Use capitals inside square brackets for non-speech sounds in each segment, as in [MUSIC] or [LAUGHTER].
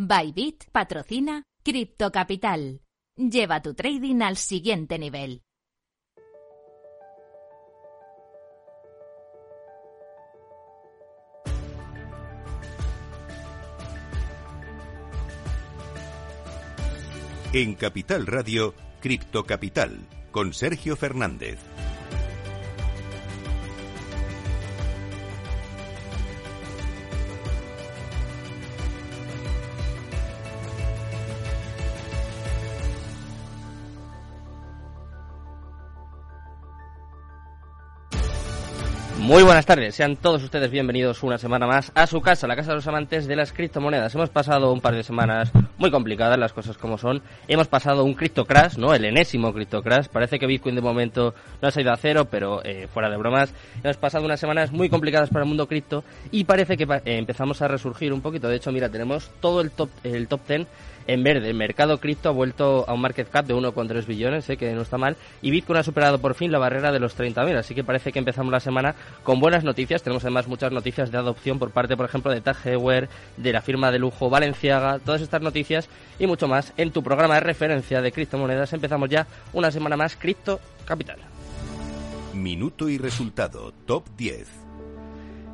Bybit patrocina Crypto Capital. Lleva tu trading al siguiente nivel. En Capital Radio, Cripto Capital, con Sergio Fernández. Muy buenas tardes, sean todos ustedes bienvenidos una semana más a su casa, la casa de los amantes de las criptomonedas. Hemos pasado un par de semanas muy complicadas, las cosas como son. Hemos pasado un cripto crash, ¿no? El enésimo cripto crash. Parece que Bitcoin de momento no ha ido a cero, pero eh, fuera de bromas. Hemos pasado unas semanas muy complicadas para el mundo cripto y parece que eh, empezamos a resurgir un poquito. De hecho, mira, tenemos todo el top, el top 10 en verde. El mercado cripto ha vuelto a un market cap de 1,3 billones, ¿eh? que no está mal. Y Bitcoin ha superado por fin la barrera de los 30.000. Así que parece que empezamos la semana con buenas noticias. Tenemos además muchas noticias de adopción por parte, por ejemplo, de Tag Heuer, de la firma de lujo Valenciaga. Todas estas noticias y mucho más en tu programa de referencia de criptomonedas. Empezamos ya una semana más Cripto Capital. Minuto y resultado, top 10.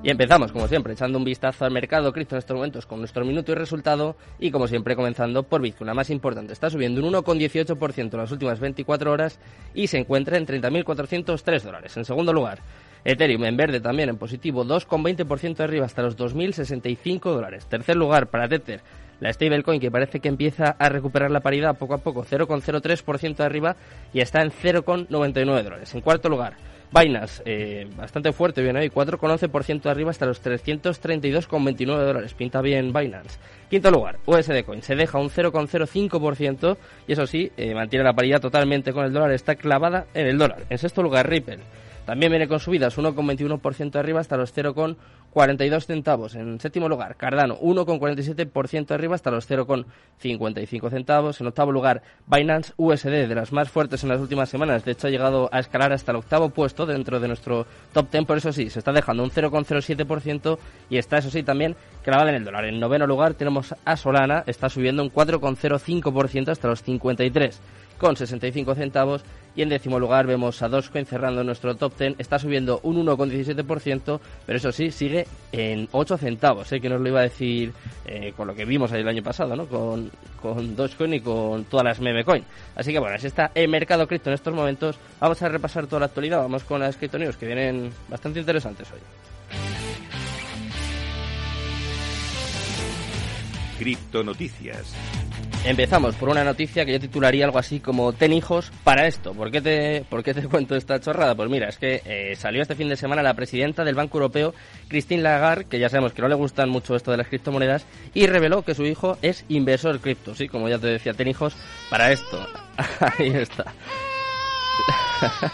Y empezamos, como siempre, echando un vistazo al mercado cripto en estos momentos con nuestro minuto y resultado. Y como siempre, comenzando por Bitcoin, la más importante. Está subiendo un 1,18% en las últimas 24 horas y se encuentra en 30.403 dólares. En segundo lugar, Ethereum en verde también en positivo, 2,20% arriba hasta los 2.065 dólares. Tercer lugar para Tether, la stablecoin que parece que empieza a recuperar la paridad poco a poco, 0,03% arriba y está en 0,99 dólares. En cuarto lugar, Binance, eh, bastante fuerte, bien ahí, 4,11% arriba hasta los 332,29 dólares. Pinta bien Binance. Quinto lugar, USD Coin. Se deja un 0,05% y eso sí, eh, mantiene la paridad totalmente con el dólar. Está clavada en el dólar. En sexto lugar, Ripple. También viene con subidas 1,21% arriba hasta los 0,42 centavos. En séptimo lugar, Cardano 1,47% arriba hasta los 0,55 centavos. En octavo lugar, Binance USD, de las más fuertes en las últimas semanas. De hecho, ha llegado a escalar hasta el octavo puesto dentro de nuestro top 10. Por eso sí, se está dejando un 0,07% y está, eso sí, también clavada en el dólar. En noveno lugar tenemos a Solana, está subiendo un 4,05% hasta los 53 con 65 centavos. Y en décimo lugar vemos a Dogecoin cerrando nuestro top 10. Está subiendo un 1,17%, pero eso sí, sigue en 8 centavos. Sé que nos lo iba a decir eh, con lo que vimos el año pasado, ¿no? Con, con Dogecoin y con todas las meme coin. Así que bueno, así está el mercado cripto en estos momentos. Vamos a repasar toda la actualidad. Vamos con las cripto news que vienen bastante interesantes hoy. Cripto Noticias. Empezamos por una noticia que yo titularía algo así como Ten hijos para esto. ¿Por qué te, por qué te [LAUGHS] cuento esta chorrada? Pues mira, es que eh, salió este fin de semana la presidenta del Banco Europeo, Christine Lagarde, que ya sabemos que no le gustan mucho esto de las criptomonedas, y reveló que su hijo es inversor cripto. Sí, como ya te decía, ten hijos para esto. [LAUGHS] Ahí está.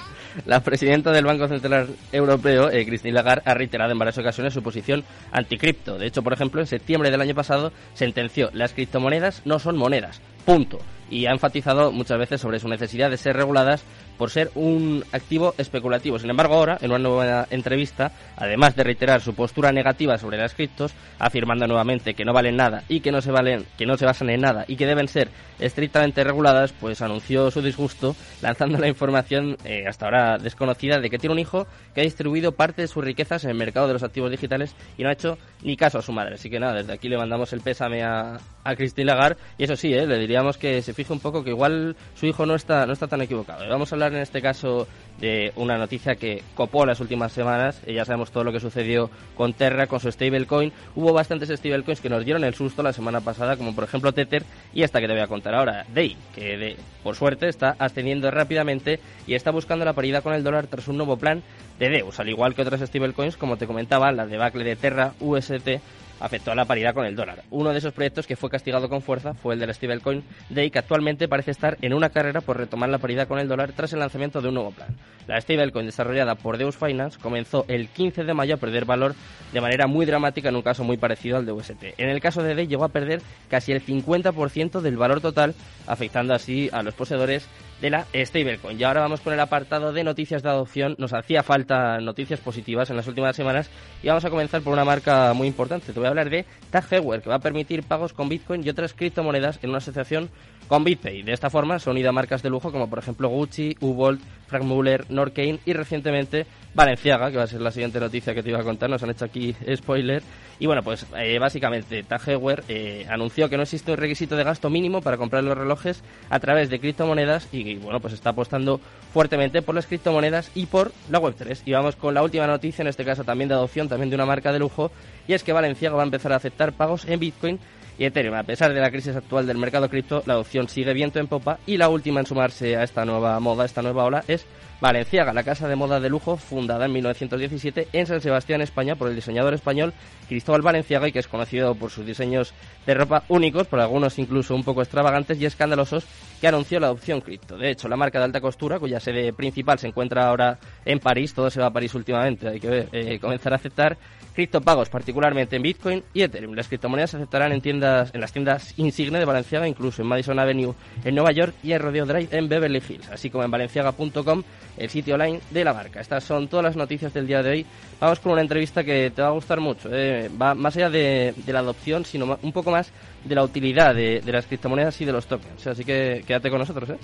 [LAUGHS] La presidenta del Banco Central Europeo, eh, Christine Lagarde, ha reiterado en varias ocasiones su posición anticripto. De hecho, por ejemplo, en septiembre del año pasado sentenció las criptomonedas no son monedas. Punto. Y ha enfatizado muchas veces sobre su necesidad de ser reguladas por ser un activo especulativo. Sin embargo, ahora, en una nueva entrevista, además de reiterar su postura negativa sobre las criptos, afirmando nuevamente que no valen nada y que no se valen, que no se basan en nada y que deben ser estrictamente reguladas, pues anunció su disgusto lanzando la información eh, hasta ahora desconocida de que tiene un hijo que ha distribuido parte de sus riquezas en el mercado de los activos digitales y no ha hecho ni caso a su madre. Así que nada, desde aquí le mandamos el pésame a, a Christine Lagarde y eso sí, eh, le diríamos que se fije un poco que igual su hijo no está, no está tan equivocado. Vamos a hablar en este caso de una noticia que copó las últimas semanas. Ya sabemos todo lo que sucedió con Terra, con su stablecoin. Hubo bastantes stablecoins que nos dieron el susto la semana pasada, como por ejemplo Tether y esta que te voy a contar ahora, Day, que por suerte está ascendiendo rápidamente y está buscando la paridad con el dólar tras un nuevo plan de Deus, al igual que otras stablecoins, como te comentaba, la debacle de Terra, UST afectó a la paridad con el dólar. Uno de esos proyectos que fue castigado con fuerza fue el del stablecoin Day, que actualmente parece estar en una carrera por retomar la paridad con el dólar tras el lanzamiento de un nuevo plan. La stablecoin desarrollada por Deus Finance comenzó el 15 de mayo a perder valor de manera muy dramática en un caso muy parecido al de UST. En el caso de Day llegó a perder casi el 50% del valor total, afectando así a los poseedores de la stablecoin. Y ahora vamos con el apartado de noticias de adopción. Nos hacía falta noticias positivas en las últimas semanas y vamos a comenzar por una marca muy importante. Te voy a hablar de Tag Heuer, que va a permitir pagos con Bitcoin y otras criptomonedas en una asociación con BitPay. De esta forma se han a marcas de lujo como por ejemplo Gucci, Ubolt, Frank Muller, Norcane y recientemente Valenciaga, que va a ser la siguiente noticia que te iba a contar. Nos han hecho aquí spoiler. Y bueno, pues eh, básicamente Tag eh, anunció que no existe un requisito de gasto mínimo para comprar los relojes a través de criptomonedas y, bueno, pues está apostando fuertemente por las criptomonedas y por la Web3. Y vamos con la última noticia, en este caso también de adopción, también de una marca de lujo, y es que Valenciaga va a empezar a aceptar pagos en Bitcoin y Ethereum. A pesar de la crisis actual del mercado cripto, la adopción sigue viento en popa y la última en sumarse a esta nueva moda, esta nueva ola, es Valenciaga, la casa de moda de lujo fundada en 1917 en San Sebastián, España, por el diseñador español Cristóbal Valenciaga y que es conocido por sus diseños de ropa únicos, por algunos incluso un poco extravagantes y escandalosos, que anunció la adopción cripto. De hecho, la marca de alta costura, cuya sede principal se encuentra ahora en París, todo se va a París últimamente, hay que ver, eh, comenzar a aceptar criptopagos, particularmente en Bitcoin y Ethereum. Las criptomonedas se aceptarán en tiendas, en las tiendas insigne de Valenciaga, incluso en Madison Avenue en Nueva York y en Rodeo Drive en Beverly Hills, así como en valenciaga.com el sitio online de la marca. Estas son todas las noticias del día de hoy. Vamos con una entrevista que te va a gustar mucho. Eh. Va más allá de, la adopción, sino un poco más de la utilidad de, las criptomonedas y de los tokens. Así que quédate con nosotros. ¿eh?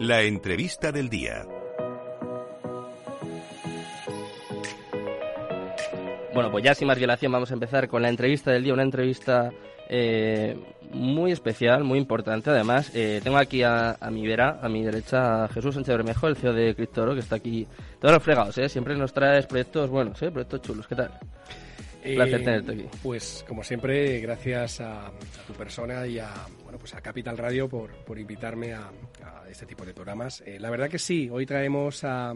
La entrevista del día. Bueno, pues ya sin más dilación vamos a empezar con la entrevista del día, una entrevista eh, muy especial, muy importante. Además, eh, tengo aquí a, mi vera, a mi derecha, a Jesús Sánchez Bermejo, el CEO de Criptoro, que está aquí todos los fregados, ¿eh? Siempre nos traes proyectos buenos, ¿eh? Proyectos chulos. ¿Qué tal? Un placer tenerte aquí. Pues, como siempre, gracias a, tu persona y a, bueno, pues a Capital Radio por, por invitarme a, este tipo de programas. la verdad que sí, hoy traemos a...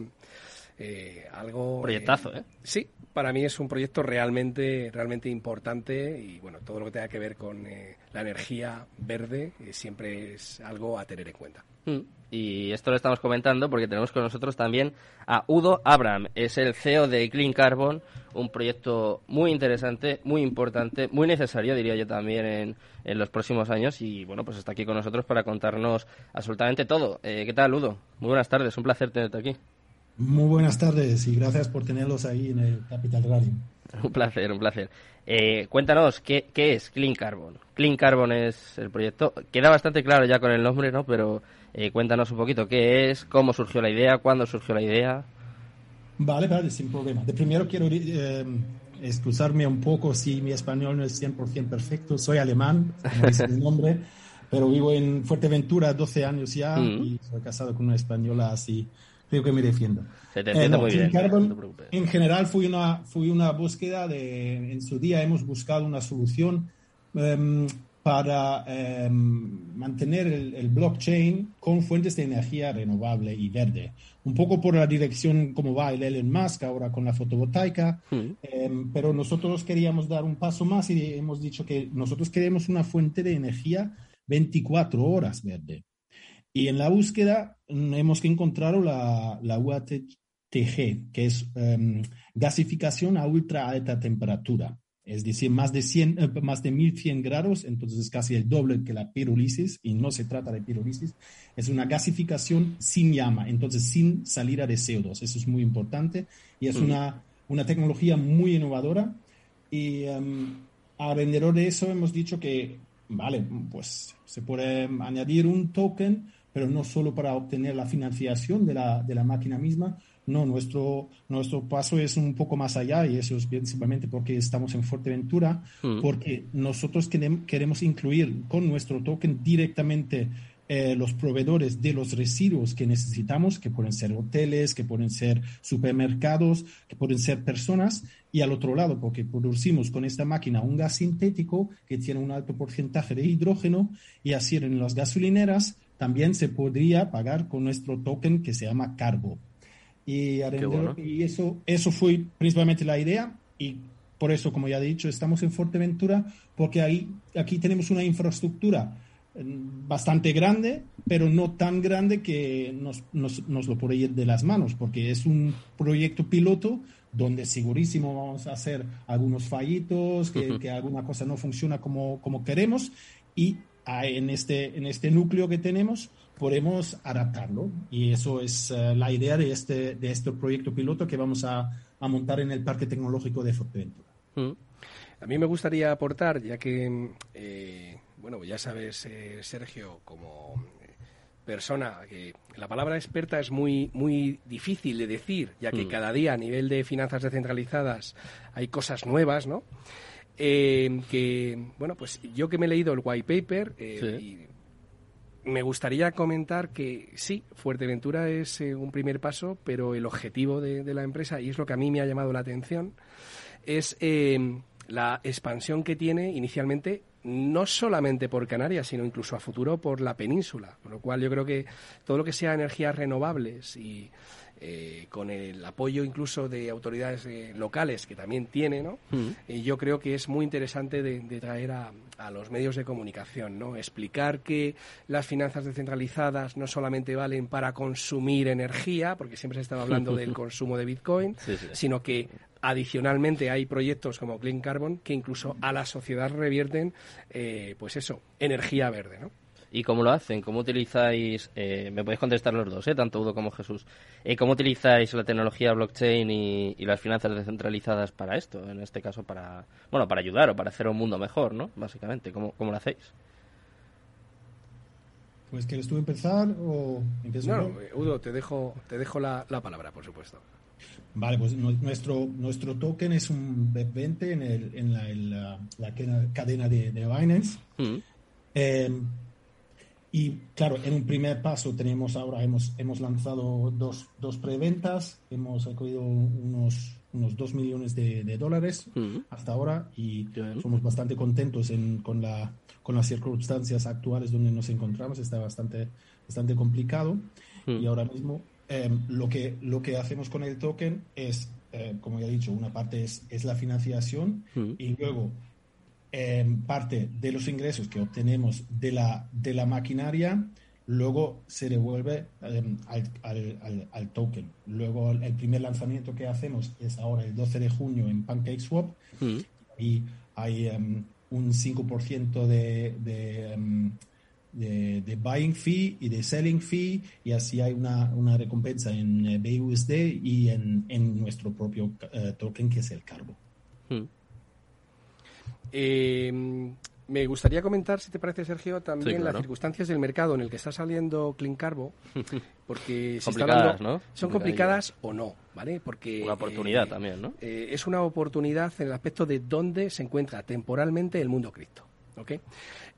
algo... Proyectazo, ¿eh? Sí, para mí es un proyecto realmente, realmente importante y bueno, todo lo que tenga que ver con eh, la energía verde eh, siempre es algo a tener en cuenta. Mm. Y esto lo estamos comentando porque tenemos con nosotros también a Udo Abraham, es el CEO de Clean Carbon, un proyecto muy interesante, muy importante, muy necesario, diría yo también, en, en los próximos años. Y bueno, pues está aquí con nosotros para contarnos absolutamente todo. Eh, ¿Qué tal, Udo? Muy buenas tardes, un placer tenerte aquí. Muy buenas tardes y gracias por tenerlos ahí en el Capital Radio. [LAUGHS] Un placer, un placer. Eh, cuéntanos, ¿qué, es Clean Carbon? Clean Carbon es el proyecto. Queda bastante claro ya con el nombre, ¿no? Pero eh, cuéntanos un poquito qué es, cómo surgió la idea, cuándo surgió la idea. Vale, vale, sin problema. De primero quiero eh, excusarme un poco si mi español no es 100% perfecto. Soy alemán, como dice mi nombre, [LAUGHS] pero vivo en Fuerteventura 12 años ya mm. y soy casado con una española así creo que me defiendo. Se te eh, muy bien. en general fue una, fue una búsqueda de, en su día hemos buscado una solución em, para em, mantener el, blockchain con fuentes de energía renovable y verde. Un poco por la dirección como va el Elon Musk ahora con la fotovoltaica, hmm. em, pero nosotros queríamos dar un paso más y hemos dicho que nosotros queremos una fuente de energía 24 horas verde. Y en la búsqueda mm, hemos que encontrar la, la UATG, que es em, gasificación a ultra alta temperatura. Es decir, más de, 100, eh, más de 1100 grados, entonces es casi el doble que la pirólisis, y no se trata de pirólisis, es una gasificación sin llama, entonces sin salida de CO2. Eso es muy importante y es una, una tecnología muy innovadora. Y um, alrededor de eso hemos dicho que, vale, pues se puede añadir un token pero no solo para obtener la financiación de la, de la máquina misma, no, nuestro, nuestro paso es un poco más allá y eso es principalmente porque estamos en Fuerteventura, mm. porque nosotros queremos incluir con nuestro token directamente eh, los proveedores de los residuos que necesitamos, que pueden ser hoteles, que pueden ser supermercados, que pueden ser personas, y al otro lado, porque producimos con esta máquina un gas sintético que tiene un alto porcentaje de hidrógeno, y así en las gasolineras también se podría pagar con nuestro token que se llama Carbo. Y, y eso, eso fue principalmente la idea y por eso, como ya he dicho, estamos en Fuerteventura porque ahí, aquí tenemos una infraestructura mm, bastante grande, pero no tan grande que nos, nos, nos, lo puede ir de las manos, porque es un proyecto piloto donde segurísimo vamos a hacer algunos fallitos, que, alguna cosa no funciona como, como queremos y en este, en este núcleo que tenemos podemos adaptarlo. Y eso es eh, la idea de este, de este proyecto piloto que vamos a, a montar en el Parque Tecnológico de Fuerteventura. A mí me gustaría aportar, ya que, eh, bueno, ya sabes, eh, Sergio, como persona que la palabra experta es muy muy difícil de decir ya que mm. cada día a nivel de finanzas descentralizadas hay cosas nuevas no eh, que bueno pues yo que me he leído el white paper eh, me gustaría comentar que sí Fuerteventura es eh, un primer paso pero el objetivo de, de, la empresa y es lo que a mí me ha llamado la atención es la expansión que tiene inicialmente no solamente por Canarias, sino incluso a futuro por la península. Con lo cual yo creo que todo lo que sea energías renovables y eh, con el apoyo incluso de autoridades eh, locales que también tiene, ¿no? Mm. Eh, yo creo que es muy interesante de, traer a, a, los medios de comunicación, ¿no? Explicar que las finanzas descentralizadas no solamente valen para consumir energía, porque siempre se estaba hablando del [LAUGHS] consumo de Bitcoin, sino que Adicionalmente hay proyectos como Clean Carbon que incluso a la sociedad revierten, eh, pues eso, energía verde, ¿no? ¿Y cómo lo hacen? ¿Cómo utilizáis, eh, me podéis contestar los dos, eh, tanto Udo como Jesús, eh, cómo utilizáis la tecnología blockchain y, las finanzas descentralizadas para esto? En este caso, para, bueno, para ayudar o para hacer un mundo mejor, ¿no? Básicamente, ¿cómo, cómo lo hacéis? Pues, ¿quieres tú empezar o empiezo No, Udo, te dejo, te dejo la palabra, por supuesto. Vale, pues nuestro, nuestro token es un BEP20 en, el, en la, la, cadena de, Binance. Mm. Em, y claro, en un primer paso tenemos ahora, hemos, hemos lanzado dos, dos preventas, hemos recogido unos, unos 2 millones de, dólares mm. hasta ahora y somos bastante contentos en, con, la, con las circunstancias actuales donde nos encontramos. Está bastante, bastante complicado mm. y ahora mismo Em, lo, que, lo que hacemos con el token es, em, como ya he dicho, una parte es, es la financiación mm. y luego em, parte de los ingresos que obtenemos de la, de la maquinaria luego se devuelve al, al, token. Luego el primer lanzamiento que hacemos es ahora el 12 de junio en PancakeSwap mm. y hay un 5% de, de, de, buying fee y de selling fee y así hay una, una recompensa en eh, BUSD y en, en nuestro propio eh, token que es el Carbo. Hmm. Em, me gustaría comentar, si te parece, Sergio, también las circunstancias del mercado en el que está saliendo Clean Carbo, [LAUGHS] porque son complicadas o no, ¿vale? Porque una oportunidad eh, también, ¿no? es una oportunidad en el aspecto de dónde se encuentra temporalmente el mundo cripto. ¿Ok?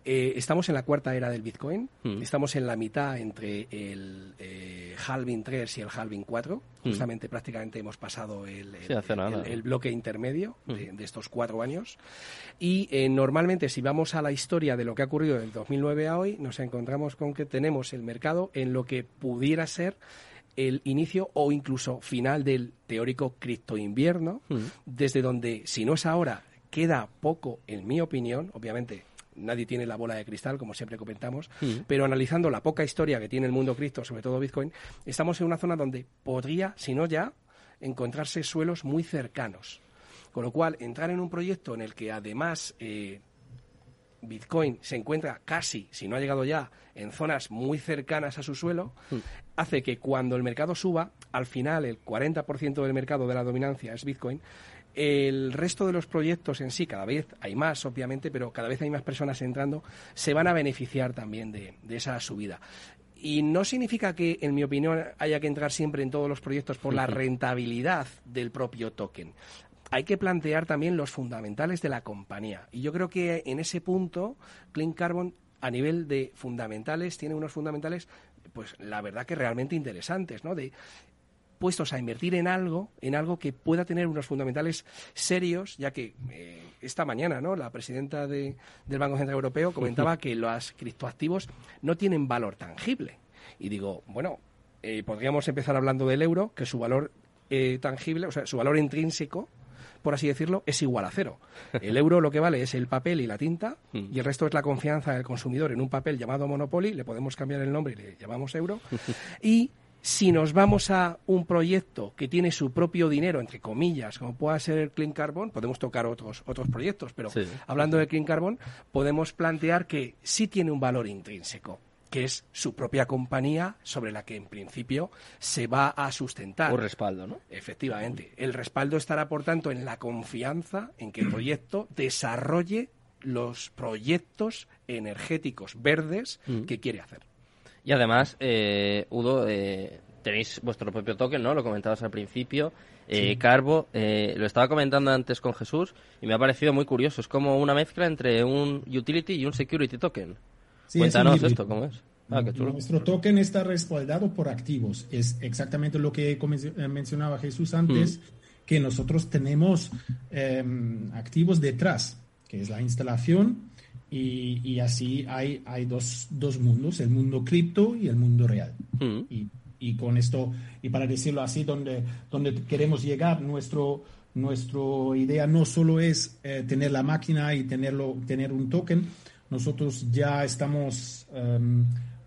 Eh, estamos en la cuarta era del Bitcoin. Mm. Estamos en la mitad entre el eh, halving 3 y el halving 4. Mm. Justamente prácticamente hemos pasado el, el, bloque intermedio mm. de, estos cuatro años. Y eh, normalmente si vamos a la historia de lo que ha ocurrido del 2009 a hoy, nos encontramos con que tenemos el mercado en lo que pudiera ser el inicio o incluso final del teórico cripto invierno, desde donde, si no es ahora, queda poco, en mi opinión, obviamente nadie tiene la bola de cristal, como siempre comentamos, mm. pero analizando la poca historia que tiene el mundo cripto, sobre todo Bitcoin, estamos en una zona donde podría, si no ya, encontrarse suelos muy cercanos. Con lo cual, entrar en un proyecto en el que además eh, Bitcoin se encuentra casi, si no ha llegado ya, en zonas muy cercanas a su suelo, mm. hace que cuando el mercado suba, al final el 40% del mercado de la dominancia es Bitcoin, el resto de los proyectos en sí, cada vez hay más, obviamente, pero cada vez hay más personas entrando, se van a beneficiar también de, esa subida. Y no significa que, en mi opinión, haya que entrar siempre en todos los proyectos por la rentabilidad del propio token. Hay que plantear también los fundamentales de la compañía. Y yo creo que en ese punto, Clean Carbon, a nivel de fundamentales, tiene unos fundamentales, pues la verdad que realmente interesantes, ¿no? De puestos a invertir en algo, en algo que pueda tener unos fundamentales serios, ya que eh, esta mañana, ¿no? La presidenta del Banco Central Europeo comentaba que los criptoactivos no tienen valor tangible. Y digo, bueno, eh, podríamos empezar hablando del euro, que su valor eh, tangible, o sea, su valor intrínseco, por así decirlo, es igual a cero. [LAUGHS] El euro lo que vale es el papel y la tinta, mm. y el resto es la confianza del consumidor en un papel llamado Monopoly, le podemos cambiar el nombre y le llamamos euro, [LAUGHS] y Si nos vamos a un proyecto que tiene su propio dinero, entre comillas, como pueda ser el Clean Carbon, podemos tocar otros, otros proyectos, pero hablando de Clean Carbon, podemos plantear que sí tiene un valor intrínseco que es su propia compañía sobre la que en principio se va a sustentar. Un respaldo, ¿no? Efectivamente. El respaldo estará, por tanto, en la confianza en que el proyecto desarrolle los proyectos energéticos verdes mm. que quiere hacer. Y además, eh, Udo, eh, tenéis vuestro propio token, ¿no? Lo comentabas al principio. Eh, Carbo, eh, lo estaba comentando antes con Jesús y me ha parecido muy curioso. Es como una mezcla entre un utility y un security token. Cuéntanos esto, ¿cómo es? Ah, Nuestro token está respaldado por activos. Es exactamente lo que eh, mencionaba Jesús antes, que nosotros tenemos em, activos detrás, que es la instalación, y, así hay, hay dos, dos, mundos, el mundo cripto y el mundo real. Y, y, con esto, y para decirlo así, donde, donde queremos llegar, nuestro, nuestro idea no solo es eh, tener la máquina y tenerlo, tener un token, nosotros ya estamos em,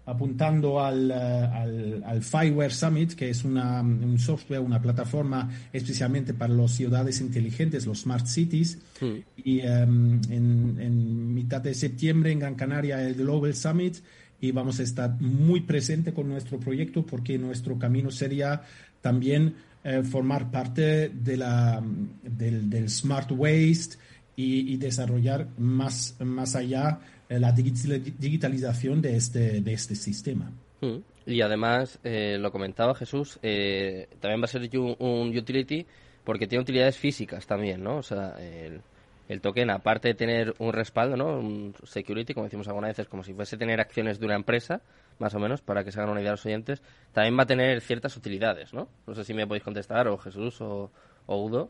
apuntando al, eh, al, Fireware Summit, que es una, un software, una plataforma especialmente para las ciudades inteligentes, los smart cities. Hmm. Y em, en, en, mitad de septiembre en Gran Canaria el Global Summit y vamos a estar muy presente con nuestro proyecto porque nuestro camino sería también eh, formar parte de la, del, del Smart Waste y, desarrollar más, más allá la digitalización de este, de este sistema. Mm. Y además, eh, lo comentaba Jesús, eh, también va a ser un, utility porque tiene utilidades físicas también, ¿no? O sea, el, el, token, aparte de tener un respaldo, ¿no? Un security, como decimos algunas veces, como si fuese tener acciones de una empresa, más o menos, para que se hagan una idea los oyentes, también va a tener ciertas utilidades, ¿no? No sé si me podéis contestar, o Jesús o, o Udo.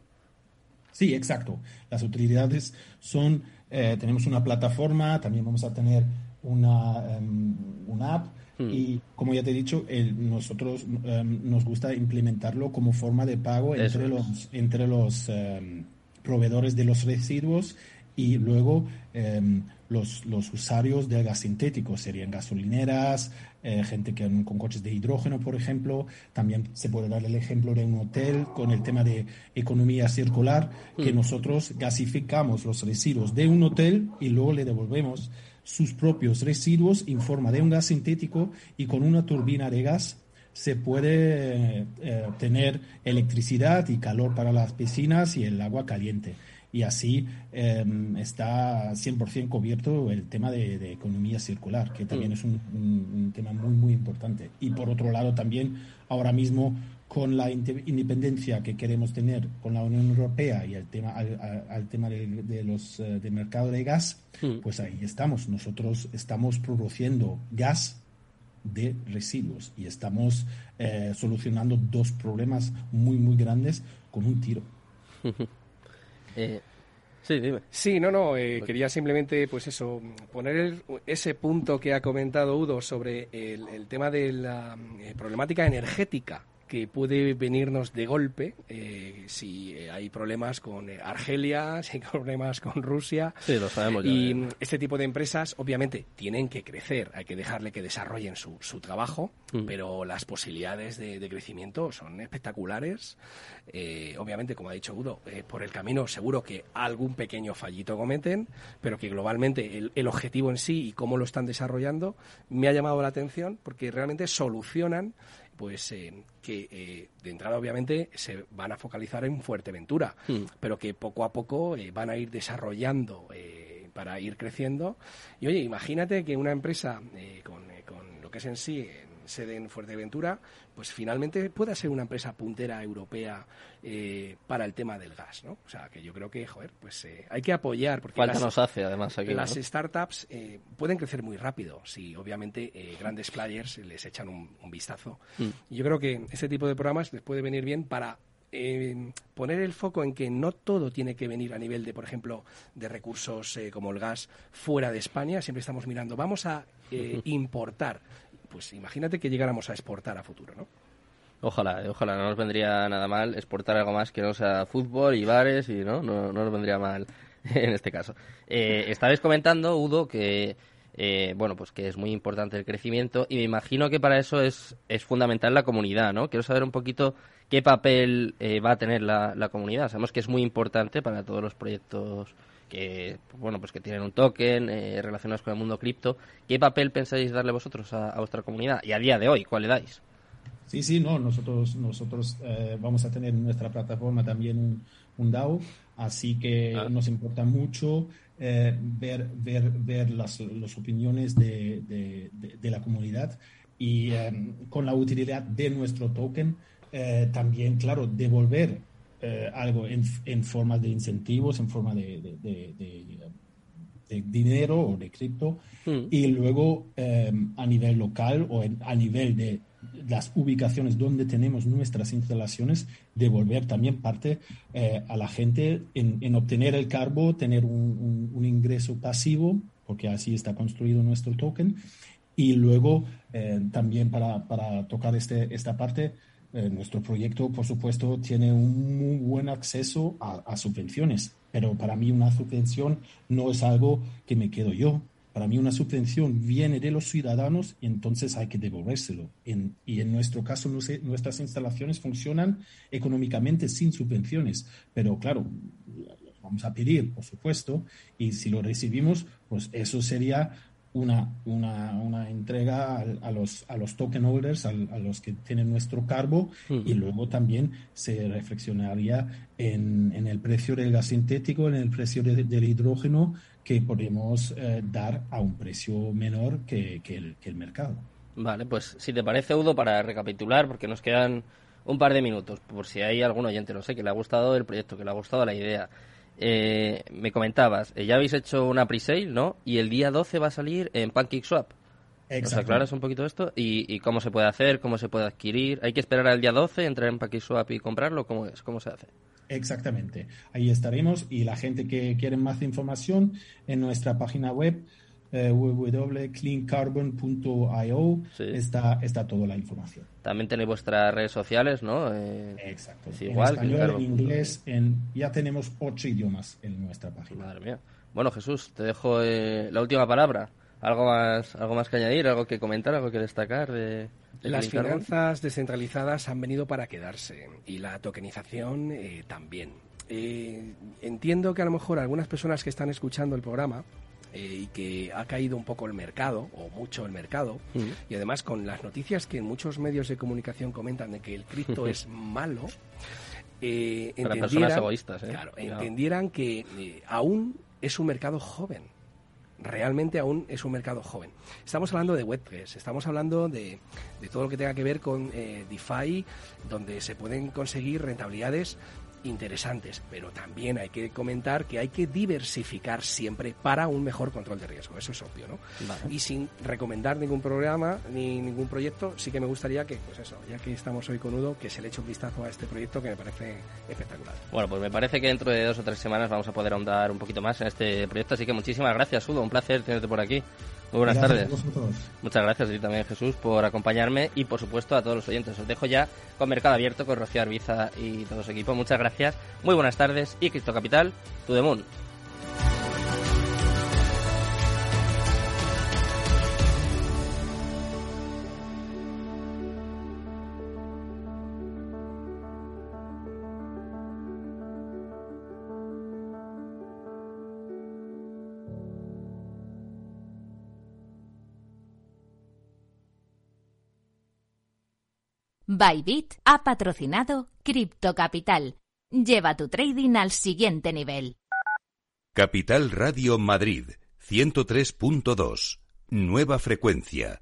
Sí, exacto. Las utilidades son, eh, tenemos una plataforma, también vamos a tener una, em, una app hmm. y como ya te he dicho, nosotros em, nos gusta implementarlo como forma de pago entre los, entre los em, proveedores de los residuos y luego los, los usuarios de gas sintético, serían gasolineras, eh, gente que con coches de hidrógeno, por ejemplo. También se puede dar el ejemplo de un hotel con el tema de economía circular, que mm. nosotros gasificamos los residuos de un hotel y luego le devolvemos sus propios residuos en forma de un gas sintético y con una turbina de gas se puede eh, tener electricidad y calor para las piscinas y el agua caliente y así em, está 100% cubierto el tema de, economía circular, que también mm. es un, tema muy, muy importante. Y por otro lado, también ahora mismo con la independencia que queremos tener con la Unión Europea y el tema, al, tema de, los, eh, de mercado de gas, mm. pues ahí estamos. Nosotros estamos produciendo gas de residuos y estamos eh, solucionando dos problemas muy, muy grandes con un tiro. [LAUGHS] Eh, sí, dime. Sí, no, no, eh, quería simplemente, pues eso, poner ese punto que ha comentado Udo sobre el, tema de la eh, problemática energética que puede venirnos de golpe eh, si eh, hay problemas con eh, Argelia, [LAUGHS] si hay problemas con Rusia. Sí, lo sabemos Y este tipo de empresas, obviamente, tienen que crecer, hay que dejarle que desarrollen su, su trabajo, mm. pero las posibilidades de, crecimiento son espectaculares. obviamente, como ha dicho Udo, por el camino seguro que algún pequeño fallito cometen, pero que globalmente el, el objetivo en sí y cómo lo están desarrollando me ha llamado la atención porque realmente solucionan pues eh, que eh, de entrada obviamente se van a focalizar en Fuerteventura, hmm. pero que poco a poco eh, van a ir desarrollando para ir creciendo. Y oye, imagínate que una empresa con, con, lo que es en sí sede en Fuerteventura, pues finalmente pueda ser una empresa puntera europea eh, para el tema del gas, ¿no? O sea, que yo creo que, joder, pues eh, hay que apoyar. Porque Falta nos hace, además, aquí, Las startups eh, pueden crecer muy rápido si, obviamente, grandes players les echan un, vistazo. Mm. Yo creo que este tipo de programas les puede venir bien para poner el foco en que no todo tiene que venir a nivel de, por ejemplo, de recursos como el gas fuera de España. Siempre estamos mirando, vamos a [LAUGHS] importar pues imagínate que llegáramos a exportar a futuro, ¿no? Ojalá, ojalá, no nos vendría nada mal exportar algo más que no sea fútbol y bares y no, no, nos vendría mal [LAUGHS] en este caso. Eh, estabais comentando, Udo, que eh, bueno, pues que es muy importante el crecimiento y me imagino que para eso es, es fundamental la comunidad, ¿no? Quiero saber un poquito qué papel eh, va a tener la, la, comunidad. Sabemos que es muy importante para todos los proyectos que, bueno, pues que tienen un token eh, relacionados con el mundo cripto. ¿Qué papel pensáis darle vosotros a, a, vuestra comunidad? Y a día de hoy, ¿cuál le dais? Sí, sí, no, nosotros, nosotros eh, vamos a tener en nuestra plataforma también un, un DAO, así que ah. nos importa mucho eh, ver, ver, ver las, las opiniones de, de, de, de, la comunidad y eh, con la utilidad de nuestro token eh, también, claro, devolver eh, algo en, en, forma de incentivos, en forma de, de dinero o de cripto mm. y luego eh, a nivel local o en, a nivel de las ubicaciones donde tenemos nuestras instalaciones, devolver también parte eh, a la gente en, en, obtener el carbo, tener un, un, un, ingreso pasivo, porque así está construido nuestro token, y luego también para, para, tocar este, esta parte, eh, nuestro proyecto, por supuesto, tiene un muy buen acceso a, subvenciones, pero para mí una subvención no es algo que me quedo yo, para mí una subvención viene de los ciudadanos y entonces hay que devolvérselo. Y en nuestro caso, no sé, nuestras instalaciones funcionan económicamente sin subvenciones, pero claro, vamos a pedir, por supuesto, y si lo recibimos, pues eso sería una, una, una entrega a, a, los, a los token holders, a, a los que tienen nuestro cargo, mm. y luego también se reflexionaría en, en, el precio del gas sintético, en el precio de, del hidrógeno, que podemos eh, dar a un precio menor que, que, el, que el mercado. Vale, pues si te parece, Udo, para recapitular, porque nos quedan un par de minutos, por si hay algún oyente, no sé, que le ha gustado el proyecto, que le ha gustado la idea. Eh, me comentabas, eh, ya habéis hecho una pre-sale, ¿no? Y el día 12 va a salir en PancakeSwap. ¿Nos aclaras un poquito esto? ¿Y, ¿Y, cómo se puede hacer? ¿Cómo se puede adquirir? ¿Hay que esperar al día 12, entrar en PancakeSwap y comprarlo? ¿Cómo es? ¿Cómo se hace? Exactamente. Ahí estaremos y la gente que quiere más información en nuestra página web eh, www.cleancarbon.io sí. está, está toda la información. También tenéis vuestras redes sociales, ¿no? Eh, Exacto. Es igual, en español, en inglés, en, ya tenemos ocho idiomas en nuestra página. Madre mía. Bueno, Jesús, te dejo eh, la última palabra. ¿Algo más, ¿Algo más que añadir? ¿Algo que comentar? ¿Algo que destacar? De, de Las finanzas descentralizadas han venido para quedarse y la tokenización eh, también. Eh, entiendo que a lo mejor algunas personas que están escuchando el programa eh, y que ha caído un poco el mercado, o mucho el mercado, mm. y además con las noticias que en muchos medios de comunicación comentan de que el cripto [LAUGHS] es malo, eh, Para personas egoístas, ¿eh? claro, entendieran que eh, aún es un mercado joven realmente aún es un mercado joven. Estamos hablando de Web3, estamos hablando de, de todo lo que tenga que ver con DeFi, donde se pueden conseguir rentabilidades interesantes, pero también hay que comentar que hay que diversificar siempre para un mejor control de riesgo, eso es obvio, ¿no? Vale. Y sin recomendar ningún programa ni ningún proyecto, sí que me gustaría que, pues eso, ya que estamos hoy con Udo, que se le eche un vistazo a este proyecto que me parece espectacular. Bueno, pues me parece que dentro de dos o tres semanas vamos a poder ahondar un poquito más en este proyecto, así que muchísimas gracias, Udo, un placer tenerte por aquí. Muy buenas gracias tardes. Muchas gracias a ti también, Jesús, por acompañarme y, por supuesto, a todos los oyentes. Os dejo ya con Mercado Abierto, con Rocío Arbiza y todo su equipo. Muchas gracias, muy buenas tardes y Cristo Capital, tu Bybit ha patrocinado Crypto Capital. Lleva tu trading al siguiente nivel. Capital Radio Madrid 103.2. Nueva frecuencia.